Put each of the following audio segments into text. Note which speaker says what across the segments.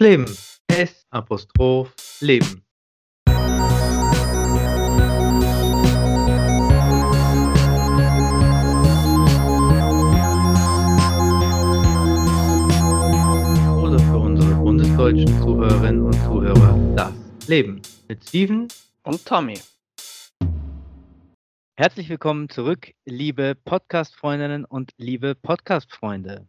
Speaker 1: Leben. S Apostroph Leben. Oder für unsere bundesdeutschen Zuhörerinnen und Zuhörer das Leben mit Steven
Speaker 2: Und Tommy.
Speaker 3: Herzlich willkommen zurück, liebe Podcast-Freundinnen und liebe Podcast-Freunde.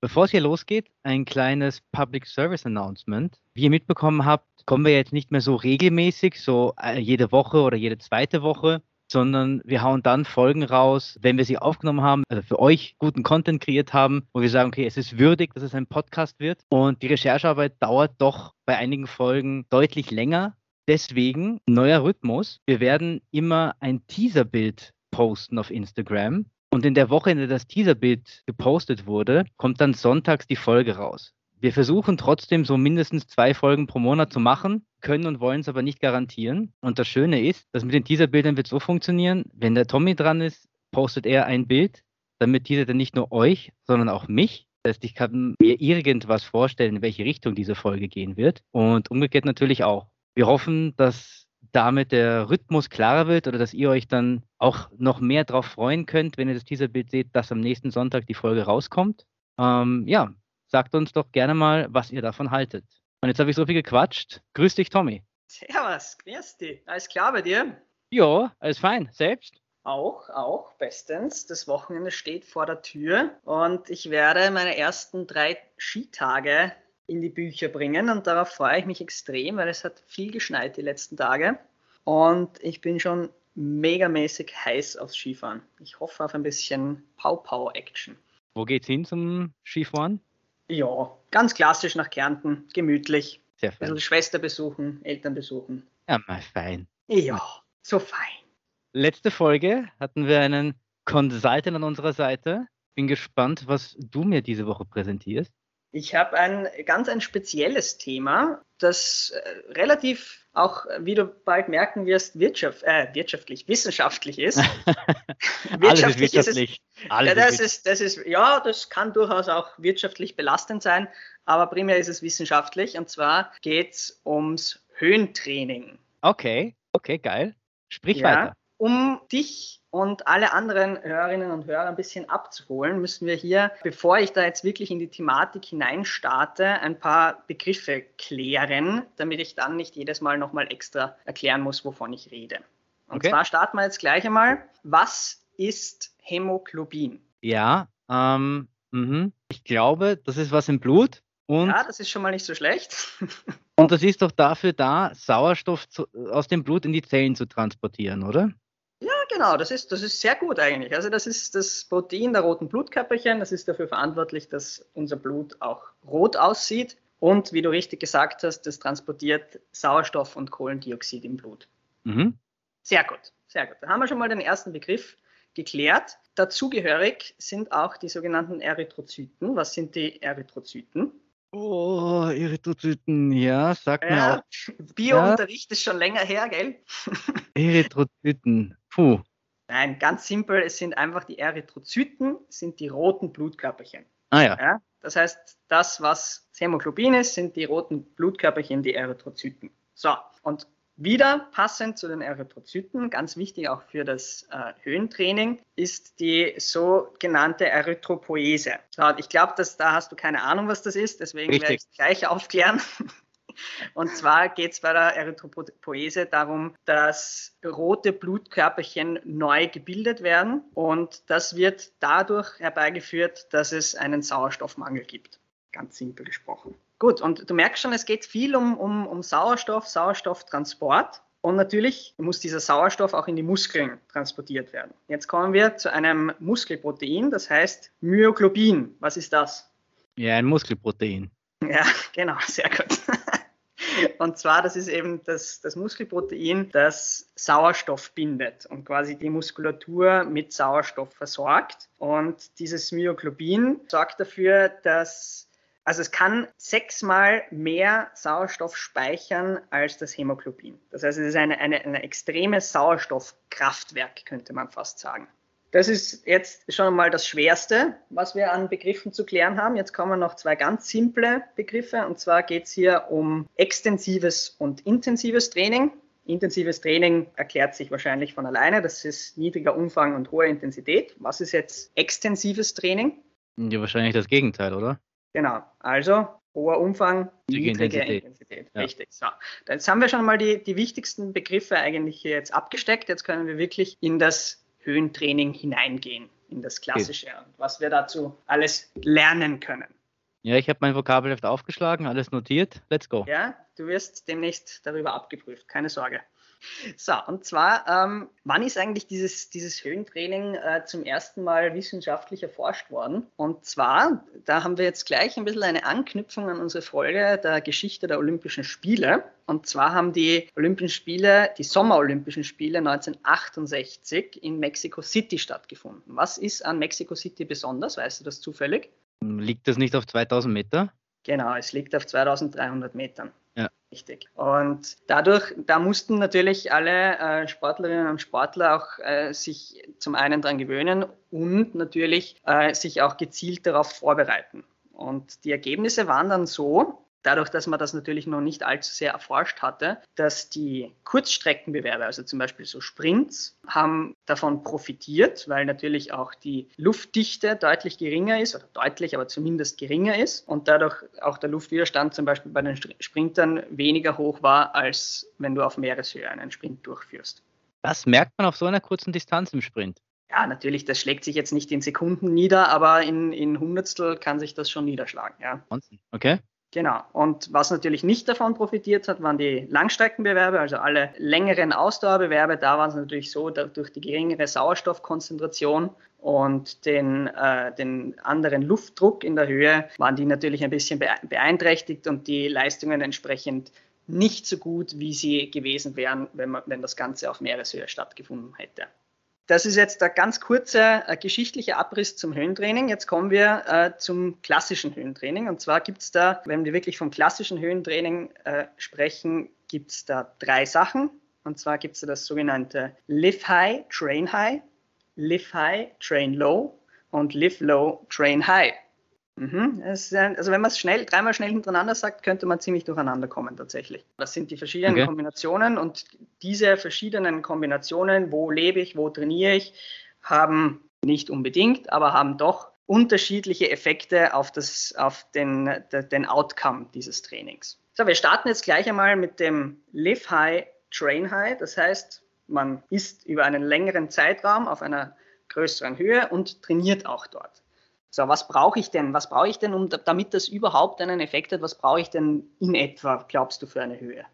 Speaker 3: Bevor es hier losgeht, ein kleines Public Service Announcement. Wie ihr mitbekommen habt, kommen wir jetzt nicht mehr so regelmäßig, so äh, jede Woche oder jede zweite Woche, sondern wir hauen dann Folgen raus, wenn wir sie aufgenommen haben, also für euch guten Content kreiert haben, wo wir sagen, okay, es ist würdig, dass es ein Podcast wird. Und die Recherchearbeit dauert doch bei einigen Folgen deutlich länger. Deswegen neuer Rhythmus. Wir werden immer ein Teaserbild posten auf Instagram. Und in der Woche, in der das Teaserbild gepostet wurde, kommt dann sonntags die Folge raus. Wir versuchen trotzdem so mindestens zwei Folgen pro Monat zu machen, können und wollen es aber nicht garantieren. Und das Schöne ist, dass mit den Teaserbildern wird so funktionieren, wenn der Tommy dran ist, postet er ein Bild, damit teasert er nicht nur euch, sondern auch mich. Das heißt, ich kann mir irgendwas vorstellen, in welche Richtung diese Folge gehen wird. Und umgekehrt natürlich auch. Wir hoffen, dass damit der Rhythmus klarer wird oder dass ihr euch dann auch noch mehr darauf freuen könnt, wenn ihr das Teaserbild seht, dass am nächsten Sonntag die Folge rauskommt. Ähm, ja, sagt uns doch gerne mal, was ihr davon haltet. Und jetzt habe ich so viel gequatscht. Grüß dich, Tommy.
Speaker 2: Servus, grüß dich. Alles klar bei dir?
Speaker 3: Ja, alles fein. Selbst?
Speaker 2: Auch, auch, bestens. Das Wochenende steht vor der Tür und ich werde meine ersten drei Skitage in die Bücher bringen und darauf freue ich mich extrem, weil es hat viel geschneit die letzten Tage und ich bin schon megamäßig heiß aufs Skifahren. Ich hoffe auf ein bisschen Pow-Pow-Action.
Speaker 3: Wo geht's hin zum Skifahren?
Speaker 2: Ja, ganz klassisch nach Kärnten, gemütlich.
Speaker 3: Sehr
Speaker 2: Ein
Speaker 3: fein.
Speaker 2: bisschen Schwester besuchen, Eltern besuchen.
Speaker 3: Ja, mal fein.
Speaker 2: Ja, so fein.
Speaker 3: Letzte Folge hatten wir einen Consultant an unserer Seite. Bin gespannt, was du mir diese Woche präsentierst.
Speaker 2: Ich habe ein ganz ein spezielles Thema, das äh, relativ auch, wie du bald merken wirst, wirtschaft, äh, wirtschaftlich, wissenschaftlich ist.
Speaker 3: Alles ist
Speaker 2: es-
Speaker 3: wirtschaftlich. Alles
Speaker 2: ja, das
Speaker 3: ist
Speaker 2: ist, das ist, ja, das kann durchaus auch wirtschaftlich belastend sein, aber primär ist es wissenschaftlich und zwar geht es ums Höhentraining.
Speaker 3: Okay, okay, geil. Sprich
Speaker 2: Ja.
Speaker 3: weiter.
Speaker 2: Um dich und alle anderen Hörerinnen und Hörer ein bisschen abzuholen, müssen wir hier, bevor ich da jetzt wirklich in die Thematik hineinstarte, ein paar Begriffe klären, damit ich dann nicht jedes Mal nochmal extra erklären muss, wovon ich rede. Und
Speaker 3: Okay.
Speaker 2: zwar starten wir jetzt gleich einmal. Was ist Hämoglobin?
Speaker 3: Ja, ähm, mhm. ich glaube, das ist was im Blut und,
Speaker 2: Ja, das ist schon mal nicht so schlecht.
Speaker 3: und das ist doch dafür da, Sauerstoff zu, aus dem Blut in die Zellen zu transportieren, oder?
Speaker 2: Ja, genau, das ist, das ist sehr gut eigentlich. Also das ist das Protein der roten Blutkörperchen, das ist dafür verantwortlich, dass unser Blut auch rot aussieht. Und wie du richtig gesagt hast, das transportiert Sauerstoff und Kohlendioxid im Blut.
Speaker 3: Mhm.
Speaker 2: Sehr gut, sehr gut. Da haben wir schon mal den ersten Begriff geklärt. Dazugehörig sind auch die sogenannten Erythrozyten. Was sind die Erythrozyten?
Speaker 3: Oh, Erythrozyten, ja, sag mir
Speaker 2: Ja,
Speaker 3: auch.
Speaker 2: Biounterricht ist schon länger her, gell?
Speaker 3: Erythrozyten. Puh.
Speaker 2: Nein, ganz simpel, es sind einfach die Erythrozyten, sind die roten Blutkörperchen.
Speaker 3: Ah ja.
Speaker 2: Ja? Das heißt, das, was Hämoglobin ist, sind die roten Blutkörperchen, die Erythrozyten. So, und wieder passend zu den Erythrozyten, ganz wichtig auch für das äh, Höhentraining, ist die sogenannte Erythropoese. So, ich glaube, dass da hast du keine Ahnung, was das ist, deswegen werde ich gleich aufklären. Und zwar geht es bei der Erythropoese darum, dass rote Blutkörperchen neu gebildet werden und das wird dadurch herbeigeführt, dass es einen Sauerstoffmangel gibt. Ganz simpel gesprochen. Gut, und du merkst schon, es geht viel um, um, um Sauerstoff, Sauerstofftransport. Und natürlich muss dieser Sauerstoff auch in die Muskeln transportiert werden. Jetzt kommen wir zu einem Muskelprotein, das heißt Myoglobin. Was ist das?
Speaker 3: Ja, ein Muskelprotein.
Speaker 2: Ja, genau, sehr gut. Und zwar, das ist eben das, das Muskelprotein, das Sauerstoff bindet und quasi die Muskulatur mit Sauerstoff versorgt. Und dieses Myoglobin sorgt dafür, dass, also es kann sechsmal mehr Sauerstoff speichern als das Hämoglobin. Das heißt, es ist eine, eine, ein extremes Sauerstoffkraftwerk, könnte man fast sagen. Das ist jetzt schon mal das Schwerste, was wir an Begriffen zu klären haben. Jetzt kommen noch zwei ganz simple Begriffe. Und zwar geht es hier um extensives und intensives Training. Intensives Training erklärt sich wahrscheinlich von alleine. Das ist niedriger Umfang und hohe Intensität. Was ist jetzt extensives Training?
Speaker 3: Ja, wahrscheinlich das Gegenteil, oder?
Speaker 2: Genau. Also hoher Umfang, niedrige Intensität. Intensität. Ja. Richtig. So. Jetzt haben wir schon mal die, die wichtigsten Begriffe eigentlich hier jetzt abgesteckt. Jetzt können wir wirklich in das Höhentraining hineingehen, in das Klassische okay. und was wir dazu alles lernen können.
Speaker 3: Ja, ich habe mein Vokabelheft aufgeschlagen, alles notiert. Let's go.
Speaker 2: Ja, du wirst demnächst darüber abgeprüft, keine Sorge. So, und zwar, ähm, wann ist eigentlich dieses, dieses Höhentraining äh, zum ersten Mal wissenschaftlich erforscht worden? Und zwar, da haben wir jetzt gleich ein bisschen eine Anknüpfung an unsere Folge der Geschichte der Olympischen Spiele. Und zwar haben die Olympischen Spiele, die Sommerolympischen Spiele 1968 in Mexico City stattgefunden. Was ist an Mexico City besonders? Weißt du das zufällig?
Speaker 3: Liegt das nicht auf 2000 Meter?
Speaker 2: Genau, es liegt auf 2300 Metern. Ja. Richtig. Und dadurch, da mussten natürlich alle äh, Sportlerinnen und Sportler auch äh, sich zum einen daran gewöhnen und natürlich äh, sich auch gezielt darauf vorbereiten. Und die Ergebnisse waren dann so, dadurch, dass man das natürlich noch nicht allzu sehr erforscht hatte, dass die Kurzstreckenbewerbe, also zum Beispiel so Sprints, haben davon profitiert, weil natürlich auch die Luftdichte deutlich geringer ist, oder deutlich, aber zumindest geringer ist und dadurch auch der Luftwiderstand zum Beispiel bei den Sprintern weniger hoch war, als wenn du auf Meereshöhe einen Sprint durchführst.
Speaker 3: Das merkt man auf so einer kurzen Distanz im Sprint.
Speaker 2: Ja, natürlich, das schlägt sich jetzt nicht in Sekunden nieder, aber in, in Hundertstel kann sich das schon niederschlagen. Ja.
Speaker 3: Okay.
Speaker 2: Genau. Und was natürlich nicht davon profitiert hat, waren die Langstreckenbewerbe, also alle längeren Ausdauerbewerbe. Da war es natürlich so, durch die geringere Sauerstoffkonzentration und den, äh, den anderen Luftdruck in der Höhe waren die natürlich ein bisschen beeinträchtigt und die Leistungen entsprechend nicht so gut, wie sie gewesen wären, wenn, man, wenn das Ganze auf Meereshöhe stattgefunden hätte. Das ist jetzt der ganz kurze äh, geschichtliche Abriss zum Höhentraining. Jetzt kommen wir äh, zum klassischen Höhentraining. Und zwar gibt es da, wenn wir wirklich vom klassischen Höhentraining äh, sprechen, gibt es da drei Sachen. Und zwar gibt es da das sogenannte Live High, Train High, Live High, Train Low und Live Low, Train High. Mhm. also wenn man es schnell, dreimal schnell hintereinander sagt, könnte man ziemlich durcheinander kommen tatsächlich. Das sind die verschiedenen okay. Kombinationen und diese verschiedenen Kombinationen, wo lebe ich, wo trainiere ich, haben nicht unbedingt, aber haben doch unterschiedliche Effekte auf, das, auf den, den Outcome dieses Trainings. So, wir starten jetzt gleich einmal mit dem Live High, Train High. Das heißt, man ist über einen längeren Zeitraum auf einer größeren Höhe und trainiert auch dort. So, was brauche ich denn? Was brauche ich denn, um, damit das überhaupt einen Effekt hat? Was brauche ich denn in etwa, glaubst du, für eine Höhe?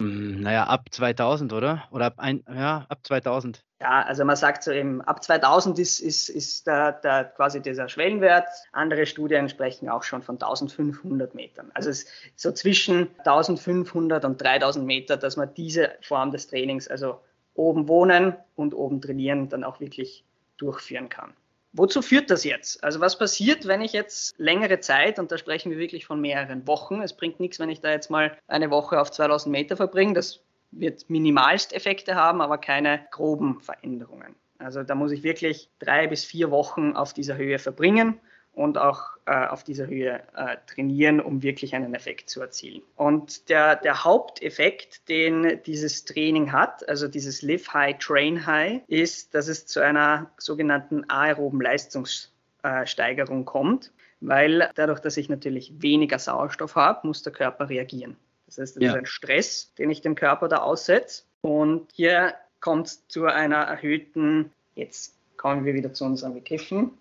Speaker 3: Hm, naja, ab 2000, oder? Oder ab, ein, ja, ab 2000.
Speaker 2: Ja, also man sagt so eben, ab 2000 ist, ist, ist der, der quasi dieser Schwellenwert. Andere Studien sprechen auch schon von 1500 Metern. Also es ist so zwischen 1500 und 3000 Meter, dass man diese Form des Trainings, also oben wohnen und oben trainieren, dann auch wirklich durchführen kann. Wozu führt das jetzt? Also was passiert, wenn ich jetzt längere Zeit, und da sprechen wir wirklich von mehreren Wochen, es bringt nichts, wenn ich da jetzt mal eine Woche auf 2000 Meter verbringe, das wird minimalst Effekte haben, aber keine groben Veränderungen. Also da muss ich wirklich drei bis vier Wochen auf dieser Höhe verbringen und auch äh, auf dieser Höhe äh, trainieren, um wirklich einen Effekt zu erzielen. Und der, der Haupteffekt, den dieses Training hat, also dieses Live High, Train High, ist, dass es zu einer sogenannten aeroben Leistungssteigerung kommt, weil dadurch, dass ich natürlich weniger Sauerstoff habe, muss der Körper reagieren. Das heißt, das ja. ist ein Stress, den ich dem Körper da aussetze. Und hier kommt es zu einer erhöhten, jetzt kommen wir wieder zu unseren Begriffen,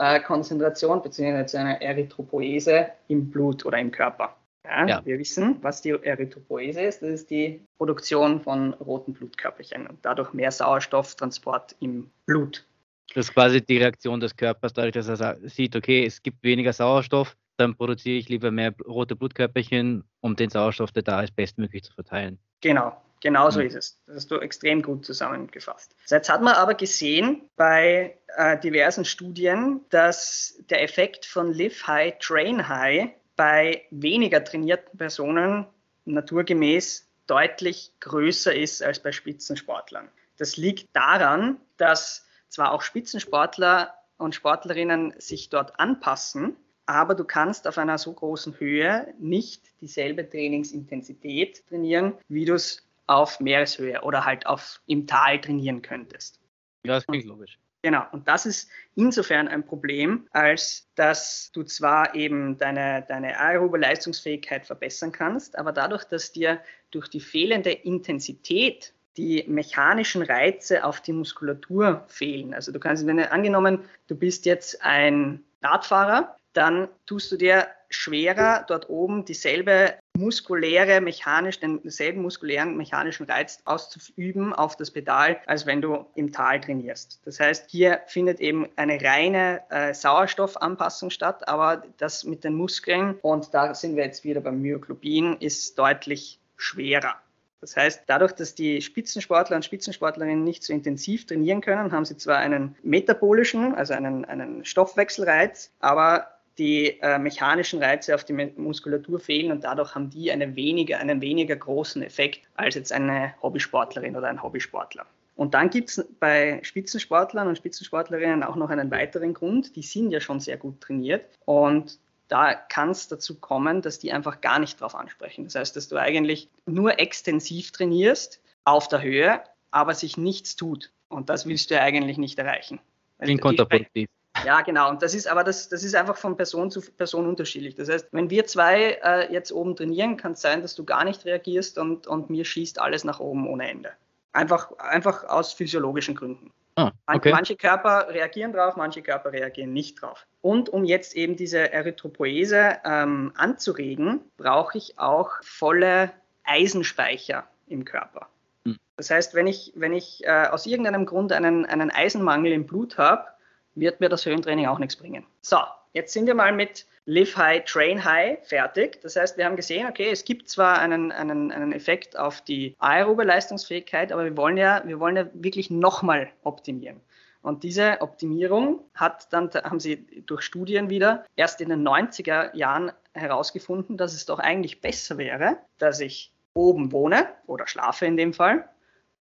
Speaker 2: Hämoglobin-Konzentration bzw. zu einer Erythropoese im Blut oder im Körper. Ja, ja. Wir wissen, was die Erythropoese ist. Das ist die Produktion von roten Blutkörperchen und dadurch mehr Sauerstofftransport im Blut.
Speaker 3: Das ist quasi die Reaktion des Körpers, dadurch, dass er sieht, okay, es gibt weniger Sauerstoff, dann produziere ich lieber mehr rote Blutkörperchen, um den Sauerstoff, der da ist, bestmöglich zu verteilen.
Speaker 2: Genau, Genau so mhm. ist es. Das hast du extrem gut zusammengefasst. Jetzt hat man aber gesehen bei äh, diversen Studien, dass der Effekt von Live High, Train High bei weniger trainierten Personen naturgemäß deutlich größer ist als bei Spitzensportlern. Das liegt daran, dass zwar auch Spitzensportler und Sportlerinnen sich dort anpassen, aber du kannst auf einer so großen Höhe nicht dieselbe Trainingsintensität trainieren, wie du es auf Meereshöhe oder halt auf, im Tal trainieren könntest.
Speaker 3: Ja, das klingt logisch.
Speaker 2: Genau, und das ist insofern ein Problem, als dass du zwar eben deine, deine aerobe Leistungsfähigkeit verbessern kannst, aber dadurch, dass dir durch die fehlende Intensität die mechanischen Reize auf die Muskulatur fehlen. Also du kannst, wenn du angenommen, du bist jetzt ein Radfahrer, dann tust du dir schwerer, dort oben dieselbe muskuläre, mechanisch, denselben muskulären, mechanischen Reiz auszuüben auf das Pedal, als wenn du im Tal trainierst. Das heißt, hier findet eben eine reine äh, Sauerstoffanpassung statt, aber das mit den Muskeln, und da sind wir jetzt wieder beim Myoglobin, ist deutlich schwerer. Das heißt, dadurch, dass die Spitzensportler und Spitzensportlerinnen nicht so intensiv trainieren können, haben sie zwar einen metabolischen, also einen, einen Stoffwechselreiz, aber die äh, mechanischen Reize auf die Muskulatur fehlen und dadurch haben die eine weniger, einen weniger großen Effekt als jetzt eine Hobbysportlerin oder ein Hobbysportler. Und dann gibt es bei Spitzensportlern und Spitzensportlerinnen auch noch einen weiteren Grund. Die sind ja schon sehr gut trainiert und da kann es dazu kommen, dass die einfach gar nicht drauf ansprechen. Das heißt, dass du eigentlich nur extensiv trainierst auf der Höhe, aber sich nichts tut. Und das willst du ja eigentlich nicht erreichen.
Speaker 3: Klingt kontraproduktiv.
Speaker 2: Ja, genau. Und das ist aber das, das ist einfach von Person zu Person unterschiedlich. Das heißt, wenn wir zwei äh, jetzt oben trainieren, kann es sein, dass du gar nicht reagierst und, und mir schießt alles nach oben ohne Ende. Einfach, einfach aus physiologischen Gründen. Ah, okay. Manche Körper reagieren drauf, manche Körper reagieren nicht drauf. Und um jetzt eben diese Erythropoese ähm, anzuregen, brauche ich auch volle Eisenspeicher im Körper. Hm. Das heißt, wenn ich, wenn ich äh, aus irgendeinem Grund einen, einen Eisenmangel im Blut habe, wird mir das Höhentraining auch nichts bringen. So, jetzt sind wir mal mit Live High, Train High fertig. Das heißt, wir haben gesehen, okay, es gibt zwar einen, einen, einen Effekt auf die aerobe Leistungsfähigkeit, aber wir wollen ja, wir wollen ja wirklich nochmal optimieren. Und diese Optimierung hat dann, haben sie durch Studien wieder erst in den 90er Jahren herausgefunden, dass es doch eigentlich besser wäre, dass ich oben wohne oder schlafe in dem Fall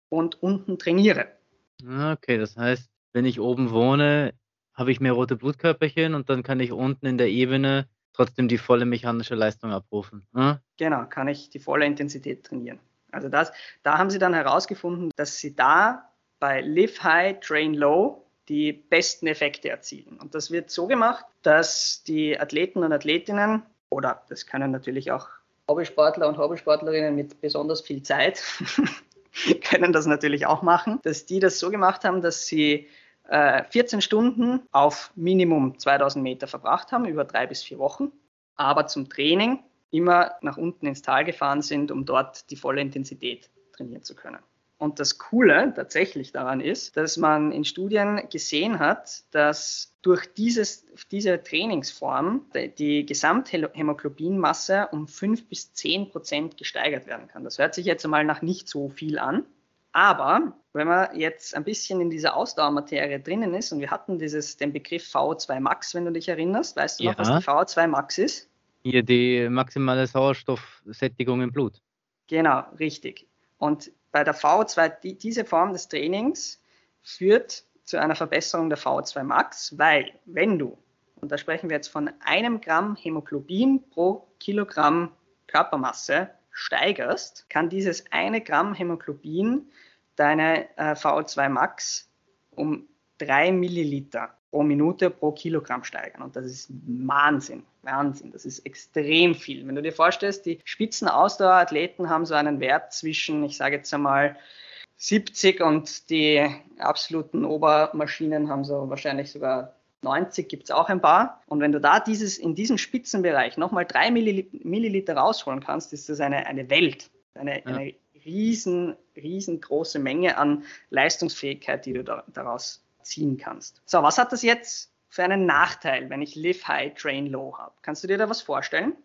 Speaker 2: und unten trainiere.
Speaker 3: Okay, das heißt, wenn ich oben wohne, habe ich mehr rote Blutkörperchen und dann kann ich unten in der Ebene trotzdem die volle mechanische Leistung abrufen.
Speaker 2: Hm? Genau, kann ich die volle Intensität trainieren. Also das, da haben sie dann herausgefunden, dass sie da bei Live High, Train Low die besten Effekte erzielen. Und das wird so gemacht, dass die Athleten und Athletinnen, oder das können natürlich auch Hobbysportler und Hobbysportlerinnen mit besonders viel Zeit, können das natürlich auch machen, dass die das so gemacht haben, dass sie 14 äh, Stunden auf Minimum 2000 Meter verbracht haben, über drei bis vier Wochen, aber zum Training immer nach unten ins Tal gefahren sind, um dort die volle Intensität trainieren zu können. Und das Coole tatsächlich daran ist, dass man in Studien gesehen hat, dass durch dieses, diese Trainingsform die Gesamthämoglobinmasse um 5 bis 10 Prozent gesteigert werden kann. Das hört sich jetzt einmal nach nicht so viel an, aber wenn man jetzt ein bisschen in dieser Ausdauermaterie drinnen ist und wir hatten dieses, den Begriff VO2 Max, wenn du dich erinnerst, weißt du ja. noch, was die VO2 Max ist?
Speaker 3: Hier die maximale Sauerstoffsättigung im Blut.
Speaker 2: Genau, richtig. Und bei der VO2, die, diese Form des Trainings führt zu einer Verbesserung der VO2 Max, weil wenn du, und da sprechen wir jetzt von einem Gramm Hämoglobin pro Kilogramm Körpermasse steigerst, kann dieses eine Gramm Hämoglobin deine äh, VO2 Max um drei Milliliter pro Minute pro Kilogramm steigern. Und das ist Wahnsinn, Wahnsinn. Das ist extrem viel. Wenn du dir vorstellst, die Spitzenausdauerathleten haben so einen Wert zwischen, ich sage jetzt einmal, 70 und die absoluten Obermaschinen haben so wahrscheinlich sogar 90 gibt es auch ein paar. Und wenn du da dieses, in diesem Spitzenbereich nochmal drei Milliliter rausholen kannst, ist das eine, eine Welt. Eine, ja. eine riesen, riesengroße Menge an Leistungsfähigkeit, die du da, daraus ziehen kannst. So, was hat das jetzt für einen Nachteil, wenn ich Live High, Train Low habe? Kannst du dir da was vorstellen?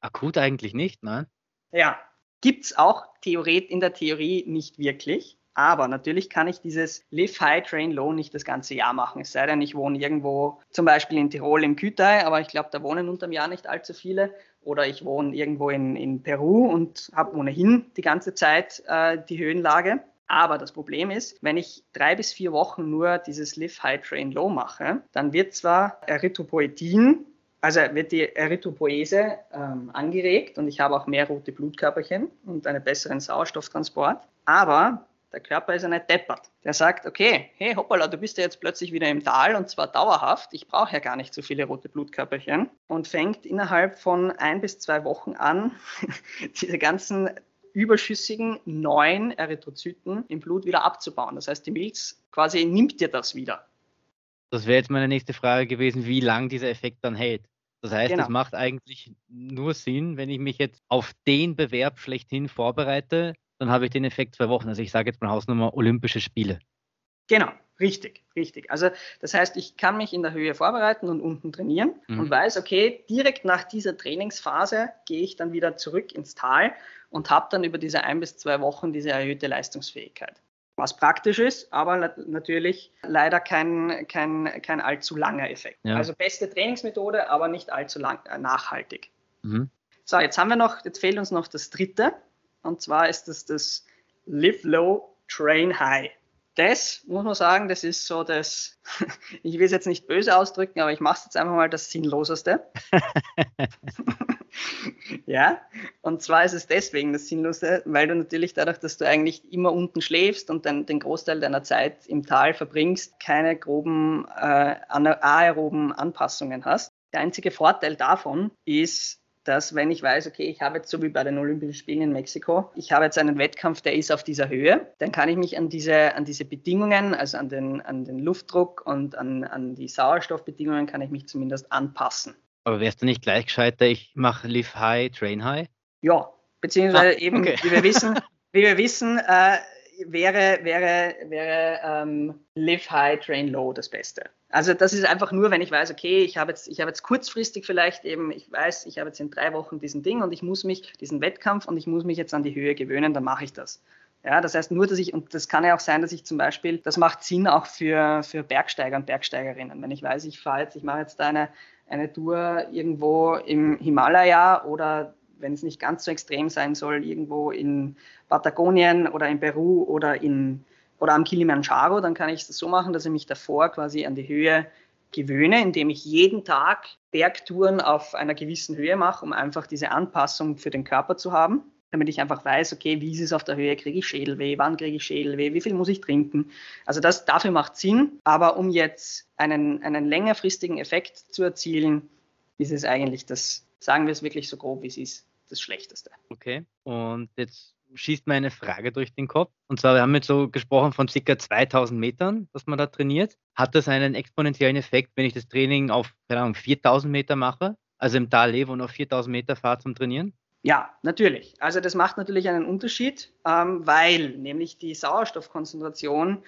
Speaker 3: Akut eigentlich nicht, nein.
Speaker 2: Ja, gibt es auch Theoret in der Theorie nicht wirklich. Aber natürlich kann ich dieses Live High, Train Low nicht das ganze Jahr machen. Es sei denn, ich wohne irgendwo, zum Beispiel in Tirol im Kütai, aber ich glaube, da wohnen unterm Jahr nicht allzu viele. Oder ich wohne irgendwo in, in Peru und habe ohnehin die ganze Zeit äh, die Höhenlage. Aber das Problem ist, wenn ich drei bis vier Wochen nur dieses Live High Train Low mache, dann wird zwar Erythropoetin, also wird die Erythropoese ähm, angeregt und ich habe auch mehr rote Blutkörperchen und einen besseren Sauerstofftransport, aber der Körper ist ja nicht deppert. Der sagt, okay, hey hoppala, du bist ja jetzt plötzlich wieder im Tal und zwar dauerhaft. Ich brauche ja gar nicht so viele rote Blutkörperchen und fängt innerhalb von ein bis zwei Wochen an, diese ganzen überschüssigen neuen Erythrozyten im Blut wieder abzubauen. Das heißt, die Milz quasi nimmt dir das wieder.
Speaker 3: Das wäre jetzt meine nächste Frage gewesen, wie lang dieser Effekt dann hält. Das heißt,
Speaker 2: Genau.
Speaker 3: es macht eigentlich nur Sinn, wenn ich mich jetzt auf den Bewerb schlechthin vorbereite, dann habe ich den Effekt zwei Wochen. Also ich sage jetzt mal Hausnummer Olympische Spiele.
Speaker 2: Genau, richtig, richtig. Also das heißt, ich kann mich in der Höhe vorbereiten und unten trainieren
Speaker 3: Mhm.
Speaker 2: und weiß, okay, direkt nach dieser Trainingsphase gehe ich dann wieder zurück ins Tal und habe dann über diese ein bis zwei Wochen diese erhöhte Leistungsfähigkeit. Was praktisch ist, aber nat- natürlich leider kein, kein, kein allzu langer Effekt.
Speaker 3: Ja.
Speaker 2: Also beste Trainingsmethode, aber nicht allzu lang, äh, nachhaltig.
Speaker 3: Mhm.
Speaker 2: So, jetzt haben wir noch, jetzt fehlt uns noch das dritte. Und zwar ist das das Live Low, Train High. Das muss man sagen, das ist so das, ich will es jetzt nicht böse ausdrücken, aber ich mache es jetzt einfach mal das Sinnloseste. ja, und zwar ist es deswegen das Sinnlose, weil du natürlich dadurch, dass du eigentlich immer unten schläfst und dann den Großteil deiner Zeit im Tal verbringst, keine groben äh, ana- aeroben Anpassungen hast. Der einzige Vorteil davon ist, dass wenn ich weiß, okay, ich habe jetzt so wie bei den Olympischen Spielen in Mexiko, ich habe jetzt einen Wettkampf, der ist auf dieser Höhe, dann kann ich mich an diese, an diese Bedingungen, also an den, an den Luftdruck und an, an die Sauerstoffbedingungen, kann ich mich zumindest anpassen.
Speaker 3: Aber wärst du nicht gleich gescheiter, ich mache Live High, Train High?
Speaker 2: Ja, beziehungsweise
Speaker 3: Ah,
Speaker 2: eben,
Speaker 3: okay.
Speaker 2: wie wir wissen, wie wir wissen, äh, wäre, wäre, wäre ähm, Live High, Train Low das Beste. Also das ist einfach nur, wenn ich weiß, okay, ich habe jetzt, ich jetzt kurzfristig vielleicht eben, ich weiß, ich habe jetzt in drei Wochen diesen Ding und ich muss mich, diesen Wettkampf und ich muss mich jetzt an die Höhe gewöhnen, dann mache ich das. Ja, das heißt nur, dass ich, und das kann ja auch sein, dass ich zum Beispiel, das macht Sinn auch für, für Bergsteiger und Bergsteigerinnen. Wenn ich weiß, ich fahre jetzt, ich mache jetzt da eine, eine Tour irgendwo im Himalaya oder wenn es nicht ganz so extrem sein soll, irgendwo in Patagonien oder in Peru oder, in, oder am Kilimanjaro, dann kann ich das so machen, dass ich mich davor quasi an die Höhe gewöhne, indem ich jeden Tag Bergtouren auf einer gewissen Höhe mache, um einfach diese Anpassung für den Körper zu haben, damit ich einfach weiß, okay, wie ist es auf der Höhe, kriege ich Schädelweh, wann kriege ich Schädelweh, wie viel muss ich trinken. Also das dafür macht Sinn, aber um jetzt einen, einen längerfristigen Effekt zu erzielen, ist es eigentlich das, sagen wir es wirklich so grob, wie es ist, das Schlechteste.
Speaker 3: Okay. Und jetzt schießt mir eine Frage durch den Kopf. Und zwar, wir haben jetzt so gesprochen von circa 2000 Metern, dass man da trainiert. Hat das einen exponentiellen Effekt, wenn ich das Training auf, keine Ahnung, 4000 Meter mache? Also im Tal lebe und auf 4000 Meter fahre zum Trainieren?
Speaker 2: Ja, natürlich. Also das macht natürlich einen Unterschied, ähm, weil nämlich die Sauerstoffkonzentration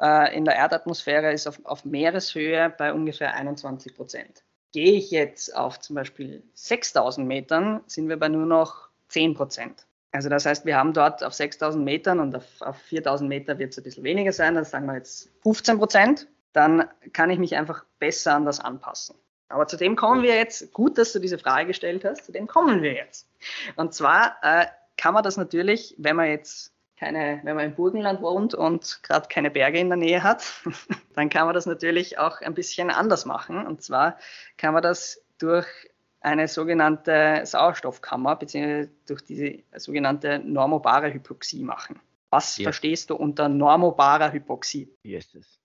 Speaker 2: äh, in der Erdatmosphäre ist auf, auf Meereshöhe bei ungefähr 21 Prozent. Gehe ich jetzt auf zum Beispiel 6000 Metern, sind wir bei nur noch 10 Prozent. Also das heißt, wir haben dort auf 6000 Metern und auf, auf 4000 Meter wird es ein bisschen weniger sein, dann sagen wir jetzt 15 Prozent. Dann kann ich mich einfach besser an das anpassen. Aber zu dem kommen wir jetzt. Gut, dass du diese Frage gestellt hast. Zu dem kommen wir jetzt. Und zwar äh, kann man das natürlich, wenn man jetzt keine, wenn man im Burgenland wohnt und gerade keine Berge in der Nähe hat, dann kann man das natürlich auch ein bisschen anders machen. Und zwar kann man das durch eine sogenannte Sauerstoffkammer beziehungsweise durch diese sogenannte normobare Hypoxie machen. Was
Speaker 3: Ja.
Speaker 2: verstehst du unter normobarer Hypoxie?
Speaker 3: Wie ist es?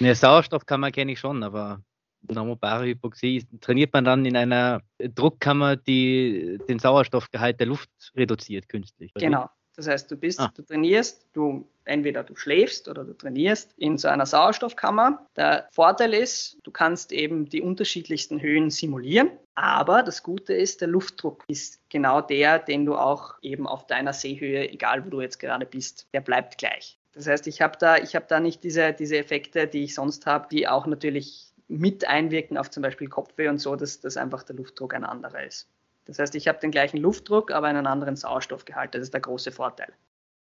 Speaker 3: Eine Sauerstoffkammer kenne ich schon, aber normobare Hypoxie trainiert man dann in einer Druckkammer, die den Sauerstoffgehalt der Luft reduziert künstlich. oder?
Speaker 2: Genau. Das heißt, du bist,
Speaker 3: Ah.
Speaker 2: du trainierst, du entweder du schläfst oder du trainierst in so einer Sauerstoffkammer. Der Vorteil ist, du kannst eben die unterschiedlichsten Höhen simulieren, aber das Gute ist, der Luftdruck ist genau der, den du auch eben auf deiner Seehöhe, egal wo du jetzt gerade bist, der bleibt gleich. Das heißt, ich habe da, ich habe da nicht diese, diese Effekte, die ich sonst habe, die auch natürlich mit einwirken auf zum Beispiel Kopfweh und so, dass, dass einfach der Luftdruck ein anderer ist. Das heißt, ich habe den gleichen Luftdruck, aber einen anderen Sauerstoffgehalt. Das ist der große Vorteil.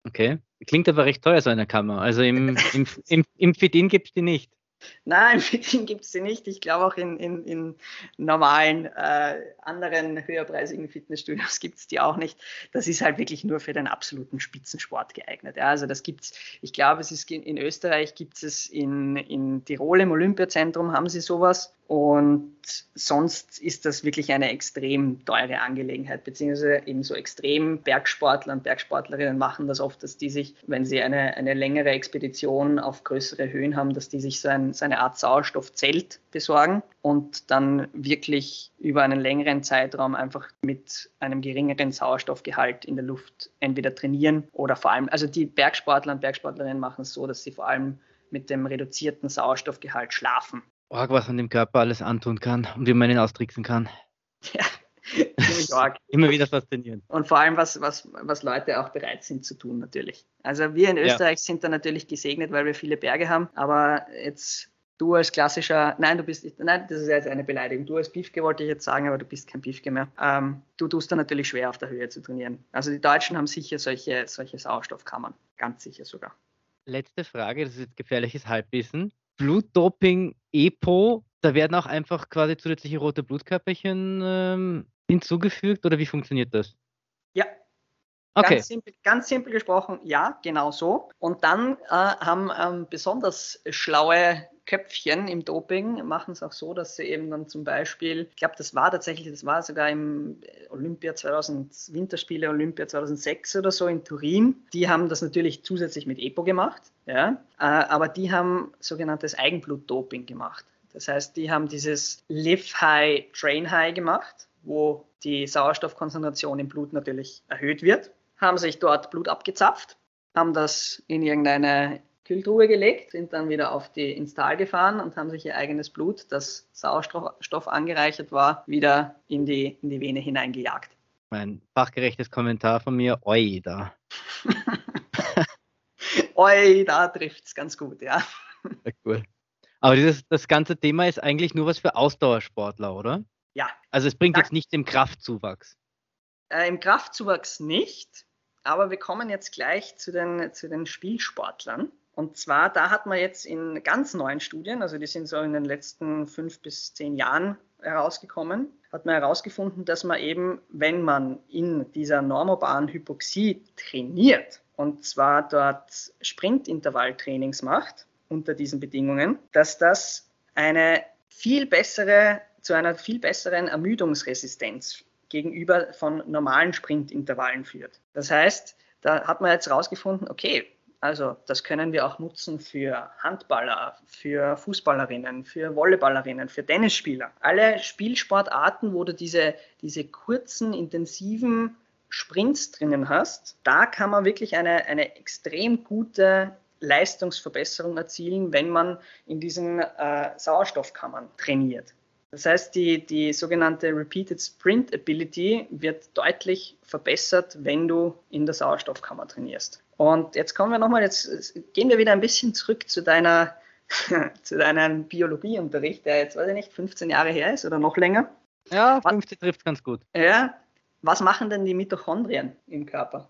Speaker 3: Okay. Klingt aber recht teuer, so eine Kammer. Also im, im, im, im Fit-In gibt es die nicht.
Speaker 2: Nein, im Wien gibt es sie nicht. Ich glaube auch in, in, in normalen äh, anderen höherpreisigen Fitnessstudios gibt es die auch nicht. Das ist halt wirklich nur für den absoluten Spitzensport geeignet. Ja, also das gibt's, ich glaube, es ist in Österreich gibt es in, in Tirol im Olympiazentrum haben sie sowas. Und sonst ist das wirklich eine extrem teure Angelegenheit, beziehungsweise eben so extrem Bergsportler und Bergsportlerinnen machen das oft, dass die sich, wenn sie eine, eine längere Expedition auf größere Höhen haben, dass die sich so, ein, so eine Art Sauerstoffzelt besorgen und dann wirklich über einen längeren Zeitraum einfach mit einem geringeren Sauerstoffgehalt in der Luft entweder trainieren oder vor allem, also die Bergsportler und Bergsportlerinnen machen es so, dass sie vor allem mit dem reduzierten Sauerstoffgehalt schlafen.
Speaker 3: Org, was man dem Körper alles antun kann und wie man ihn austricksen kann.
Speaker 2: Ja, ziemlich arg.
Speaker 3: Immer wieder faszinierend.
Speaker 2: Und vor allem, was, was, was Leute auch bereit sind zu tun, natürlich. Also wir in Österreich ja. sind da natürlich gesegnet, weil wir viele Berge haben, aber jetzt du als klassischer, nein, du bist, nein, das ist jetzt eine Beleidigung. Du als Piefke wollte ich jetzt sagen, aber du bist kein Piefke mehr. Ähm, du tust da natürlich schwer auf der Höhe zu trainieren. Also die Deutschen haben sicher solche, solche Sauerstoffkammern, ganz sicher sogar.
Speaker 3: Letzte Frage, das ist jetzt gefährliches Halbwissen. Blutdoping, EPO, da werden auch einfach quasi zusätzliche rote Blutkörperchen ähm, hinzugefügt oder wie funktioniert das?
Speaker 2: Ja. Okay. Ganz simpel, ganz simpel gesprochen, ja, genau so. Und dann äh, haben ähm, besonders schlaue Köpfchen im Doping machen es auch so, dass sie eben dann zum Beispiel, ich glaube, das war tatsächlich, das war sogar im Olympia 2000, Winterspiele Olympia 2006 oder so in Turin. Die haben das natürlich zusätzlich mit EPO gemacht, ja, äh, aber die haben sogenanntes Eigenblutdoping gemacht. Das heißt, die haben dieses Live High, Train High gemacht, wo die Sauerstoffkonzentration im Blut natürlich erhöht wird, haben sich dort Blut abgezapft, haben das in irgendeine Kühltruhe gelegt, sind dann wieder auf die, ins Tal gefahren und haben sich ihr eigenes Blut, das Sauerstoff angereichert war, wieder in die, in die Vene hineingejagt.
Speaker 3: Mein fachgerechtes Kommentar von mir, oi, da.
Speaker 2: oi, da trifft es ganz gut, ja.
Speaker 3: ja cool. Aber dieses, das ganze Thema ist eigentlich nur was für Ausdauersportler, oder?
Speaker 2: Ja.
Speaker 3: Also es bringt jetzt nicht im Kraftzuwachs.
Speaker 2: Äh, Im Kraftzuwachs nicht, aber wir kommen jetzt gleich zu den, zu den Spielsportlern. Und zwar, da hat man jetzt in ganz neuen Studien, also die sind so in den letzten fünf bis zehn Jahren herausgekommen, hat man herausgefunden, dass man eben, wenn man in dieser normobaren Hypoxie trainiert, und zwar dort Sprintintervalltrainings macht, unter diesen Bedingungen, dass das eine viel bessere, zu einer viel besseren Ermüdungsresistenz gegenüber von normalen Sprintintervallen führt. Das heißt, da hat man jetzt herausgefunden, okay, also das können wir auch nutzen für Handballer, für Fußballerinnen, für Volleyballerinnen, für Tennisspieler. Alle Spielsportarten, wo du diese, diese kurzen, intensiven Sprints drinnen hast, da kann man wirklich eine, eine extrem gute Leistungsverbesserung erzielen, wenn man in diesen äh, Sauerstoffkammern trainiert. Das heißt, die, die sogenannte Repeated Sprint Ability wird deutlich verbessert, wenn du in der Sauerstoffkammer trainierst. Und jetzt kommen wir nochmal, jetzt gehen wir wieder ein bisschen zurück zu deiner, zu deinem Biologieunterricht, der jetzt, weiß ich nicht, 15 Jahre her ist oder noch länger.
Speaker 3: Ja, 15 trifft ganz gut.
Speaker 2: Ja. Was machen denn die Mitochondrien im Körper?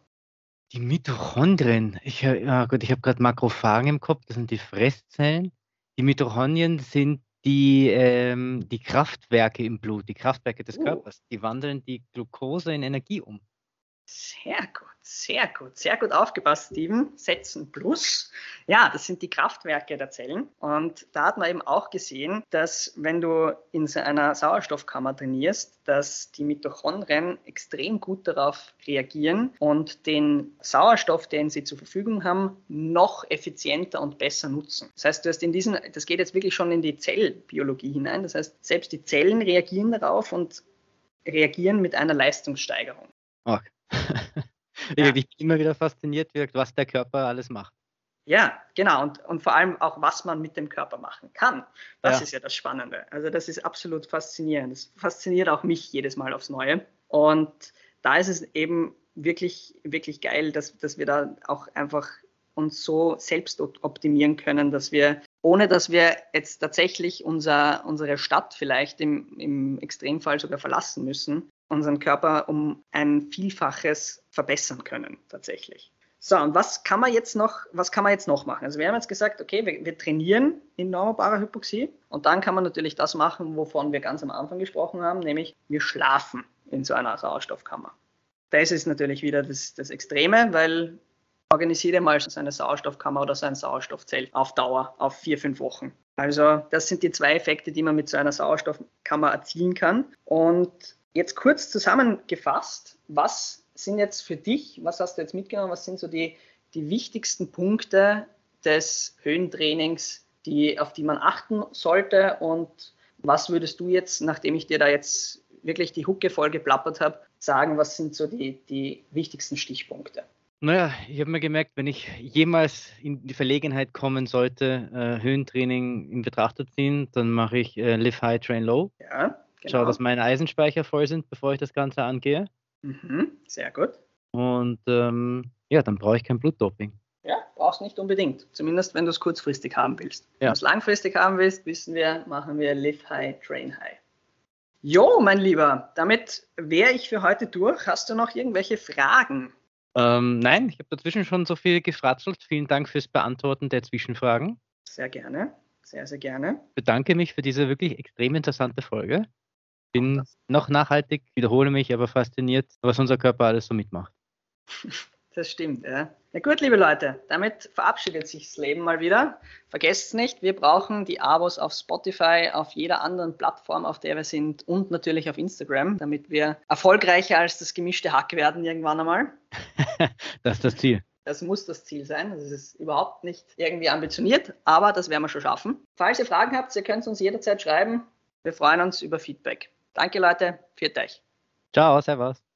Speaker 3: Die Mitochondrien, ich, ja gut, ich habe gerade Makrophagen im Kopf, das sind die Fresszellen. Die Mitochondrien sind die, ähm, die Kraftwerke im Blut, die Kraftwerke des uh. Körpers. Die wandeln die Glucose in Energie um.
Speaker 2: Sehr gut, sehr gut, sehr gut aufgepasst, Steven. Setzen plus. Ja, das sind die Kraftwerke der Zellen. Und da hat man eben auch gesehen, dass wenn du in einer Sauerstoffkammer trainierst, dass die Mitochondrien extrem gut darauf reagieren und den Sauerstoff, den sie zur Verfügung haben, noch effizienter und besser nutzen. Das heißt, du hast in diesen, das geht jetzt wirklich schon in die Zellbiologie hinein. Das heißt, selbst die Zellen reagieren darauf und reagieren mit einer Leistungssteigerung.
Speaker 3: Okay. Ja. Ich bin immer wieder fasziniert, was der Körper alles macht.
Speaker 2: Ja, genau. Und, und vor allem auch, was man mit dem Körper machen kann. Das ja. ist ja das Spannende. Also das ist absolut faszinierend. Das fasziniert auch mich jedes Mal aufs Neue. Und da ist es eben wirklich, wirklich geil, dass, dass wir da auch einfach uns so selbst optimieren können, dass wir, ohne dass wir jetzt tatsächlich unser, unsere Stadt vielleicht im, im Extremfall sogar verlassen müssen, unseren Körper um ein Vielfaches verbessern können, tatsächlich. So, und was kann man jetzt noch, was kann man jetzt noch machen? Also wir haben jetzt gesagt, okay, wir, wir trainieren in normbarer Hypoxie und dann kann man natürlich das machen, wovon wir ganz am Anfang gesprochen haben, nämlich wir schlafen in so einer Sauerstoffkammer. Das ist natürlich wieder das, das Extreme, weil organisiere mal so eine Sauerstoffkammer oder so ein Sauerstoffzelt auf Dauer, auf vier, fünf Wochen. Also das sind die zwei Effekte, die man mit so einer Sauerstoffkammer erzielen kann. Und jetzt kurz zusammengefasst, was sind jetzt für dich, was hast du jetzt mitgenommen, was sind so die, die wichtigsten Punkte des Höhentrainings, die, auf die man achten sollte und was würdest du jetzt, nachdem ich dir da jetzt wirklich die Hucke voll geplappert habe, sagen, was sind so die, die wichtigsten Stichpunkte?
Speaker 3: Naja, ich habe mir gemerkt, wenn ich jemals in die Verlegenheit kommen sollte, äh, Höhentraining in Betracht zu ziehen, dann mache ich äh, Live High, Train Low.
Speaker 2: Ja,
Speaker 3: genau. Schau, dass meine Eisenspeicher voll sind, bevor ich das Ganze angehe.
Speaker 2: Mhm, sehr gut.
Speaker 3: Und ähm, ja, dann brauche ich kein Blutdoping.
Speaker 2: Ja, brauchst nicht unbedingt. Zumindest wenn du es kurzfristig haben willst. Ja. Wenn du es langfristig haben willst, wissen wir, machen wir Live High, Train High. Jo, mein Lieber, damit wäre ich für heute durch. Hast du noch irgendwelche Fragen?
Speaker 3: Ähm, nein, ich habe dazwischen schon so viel gefratzelt. Vielen Dank fürs Beantworten der Zwischenfragen.
Speaker 2: Sehr gerne, sehr, sehr gerne.
Speaker 3: Ich bedanke mich für diese wirklich extrem interessante Folge bin noch nachhaltig, wiederhole mich, aber fasziniert, was unser Körper alles so mitmacht.
Speaker 2: Das stimmt, ja. Na gut, liebe Leute, damit verabschiedet sich das Leben mal wieder. Vergesst nicht, wir brauchen die Abos auf Spotify, auf jeder anderen Plattform, auf der wir sind und natürlich auf Instagram, damit wir erfolgreicher als das gemischte Hack werden irgendwann einmal.
Speaker 3: das ist das Ziel.
Speaker 2: Das muss das Ziel sein. Das ist überhaupt nicht irgendwie ambitioniert, aber das werden wir schon schaffen. Falls ihr Fragen habt, ihr könnt uns jederzeit schreiben. Wir freuen uns über Feedback. Danke, Leute. Viert euch.
Speaker 3: Ciao, servus.